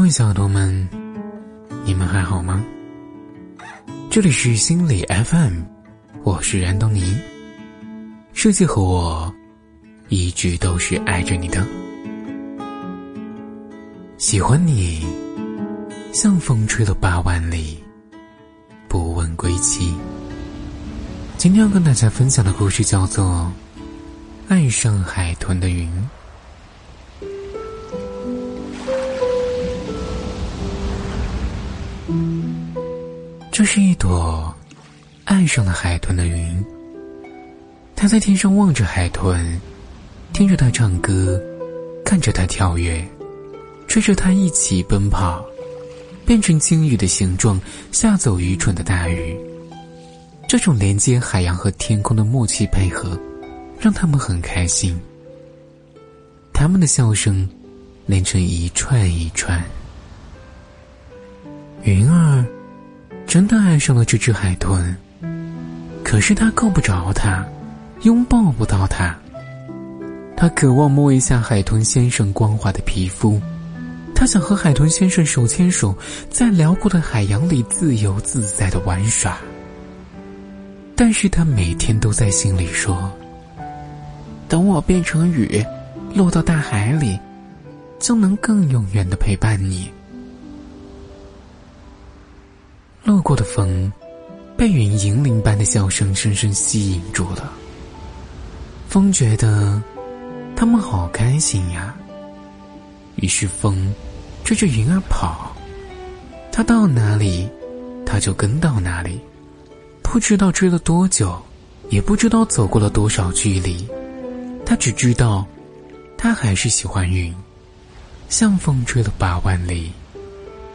各位小耳朵们，你们还好吗？这里是心理 FM，我是安东尼。设计和我一直都是爱着你的，喜欢你，像风吹了八万里，不问归期。今天要跟大家分享的故事叫做《爱上海豚的云》。这是一朵爱上了海豚的云。他在天上望着海豚，听着它唱歌，看着它跳跃，追着它一起奔跑，变成鲸鱼的形状，吓走愚蠢的大鱼。这种连接海洋和天空的默契配合，让他们很开心。他们的笑声连成一串一串。云儿。真的爱上了这只海豚，可是他够不着它，拥抱不到它。他渴望摸一下海豚先生光滑的皮肤，他想和海豚先生手牵手，在辽阔的海洋里自由自在的玩耍。但是他每天都在心里说：“等我变成雨，落到大海里，就能更永远的陪伴你。”路过的风，被云银铃般的笑声深深吸引住了。风觉得他们好开心呀，于是风追着云儿跑，它到哪里，它就跟到哪里。不知道追了多久，也不知道走过了多少距离，他只知道，他还是喜欢云，像风追了八万里，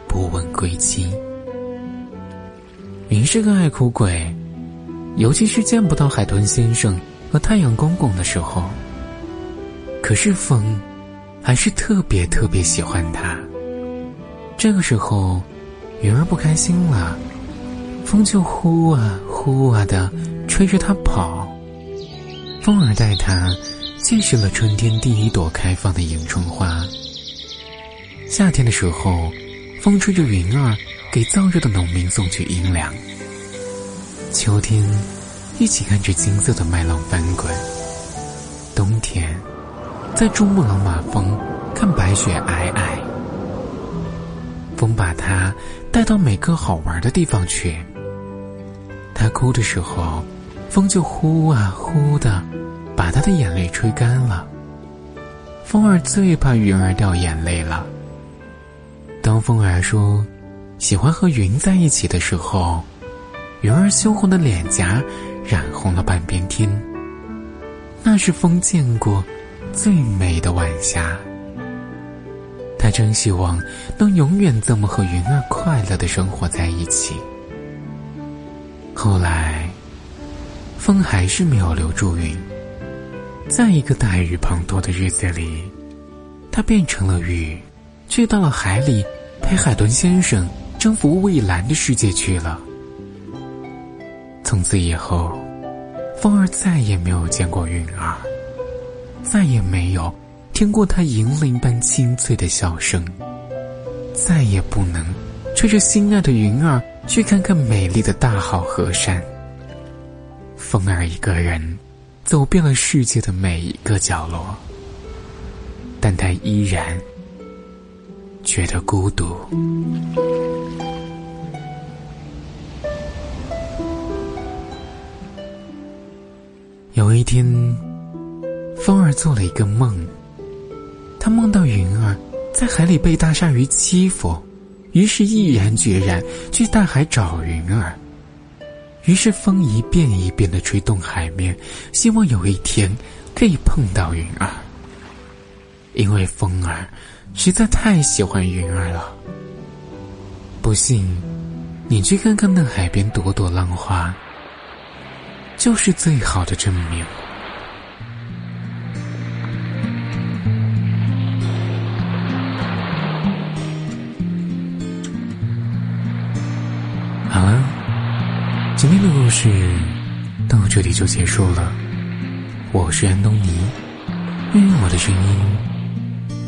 不问归期。云是个爱哭鬼，尤其是见不到海豚先生和太阳公公的时候。可是风，还是特别特别喜欢他。这个时候，云儿不开心了，风就呼啊呼啊的吹着它跑。风儿带它见识了春天第一朵开放的迎春花。夏天的时候，风吹着云儿。给燥热的农民送去阴凉。秋天，一起看着金色的麦浪翻滚。冬天，在珠穆朗玛峰看白雪皑皑。风把它带到每个好玩的地方去。他哭的时候，风就呼啊呼的，把他的眼泪吹干了。风儿最怕云儿掉眼泪了。当风儿说。喜欢和云在一起的时候，云儿羞红的脸颊染红了半边天。那是风见过最美的晚霞。他真希望能永远这么和云儿快乐的生活在一起。后来，风还是没有留住云。在一个大雨滂沱的日子里，它变成了雨，去到了海里陪海豚先生。征服蔚蓝的世界去了。从此以后，风儿再也没有见过云儿，再也没有听过她银铃般清脆的笑声，再也不能吹着心爱的云儿去看看美丽的大好河山。风儿一个人走遍了世界的每一个角落，但他依然觉得孤独。有一天，风儿做了一个梦，他梦到云儿在海里被大鲨鱼欺负，于是毅然决然去大海找云儿。于是风一遍一遍的吹动海面，希望有一天可以碰到云儿。因为风儿实在太喜欢云儿了。不信，你去看看那海边朵朵浪花。就是最好的证明。好了，今天的故事到这里就结束了。我是安东尼，愿我的声音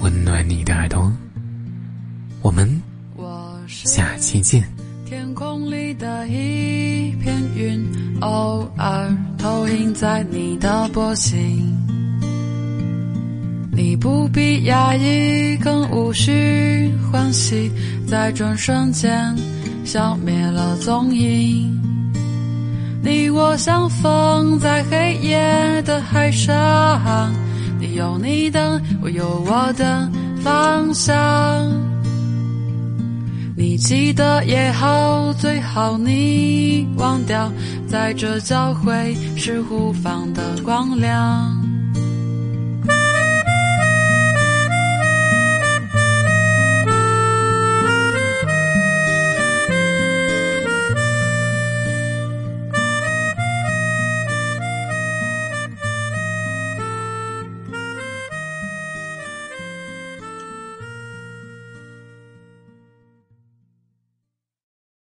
温暖你的耳朵。我们下期见。天空里的一片云，偶尔投影在你的波心。你不必压抑，更无需欢喜，在转瞬间消灭了踪影。你我相逢在黑夜的海上，有你的，我有我的方向。你记得也好，最好你忘掉，在这交汇是互放的光亮。